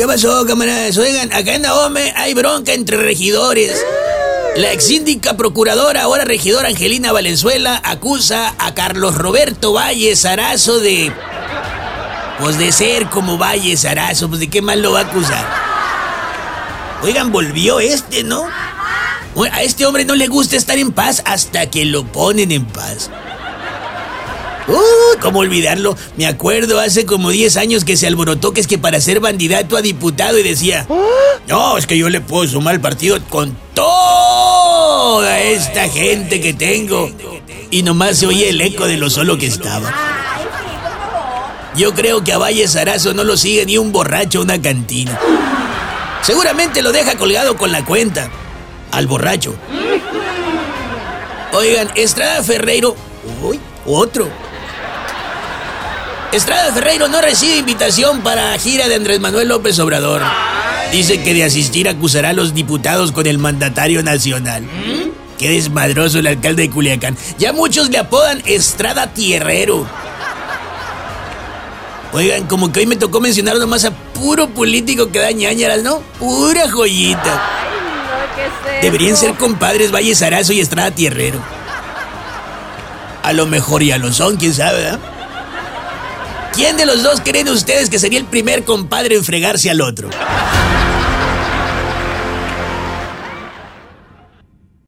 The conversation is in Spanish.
¿Qué pasó, camaradas? Oigan, acá en Dahome hay bronca entre regidores. La ex síndica procuradora, ahora regidora Angelina Valenzuela, acusa a Carlos Roberto Valle Sarazo de. Pues de ser como Valle Sarazo, pues de qué mal lo va a acusar. Oigan, volvió este, ¿no? A este hombre no le gusta estar en paz hasta que lo ponen en paz. Uh, ¿cómo olvidarlo? Me acuerdo hace como 10 años que se alborotó que es que para ser candidato a diputado y decía, no, es que yo le puedo sumar al partido con toda esta gente que tengo. Y nomás se oye el eco de lo solo que estaba. Yo creo que a Valle Sarazo no lo sigue ni un borracho a una cantina. Seguramente lo deja colgado con la cuenta. Al borracho. Oigan, Estrada Ferreiro. Uy, otro. Estrada Ferreiro no recibe invitación para gira de Andrés Manuel López Obrador. Dice que de asistir acusará a los diputados con el mandatario nacional. Qué desmadroso el alcalde de Culiacán. Ya muchos le apodan Estrada Tierrero. Oigan, como que hoy me tocó mencionar nomás a puro político que da ñañaras, ¿no? Pura joyita. Deberían ser compadres Valle Sarazo y Estrada Tierrero. A lo mejor ya lo son, quién sabe, ¿verdad? ¿Quién de los dos creen ustedes que sería el primer compadre en fregarse al otro?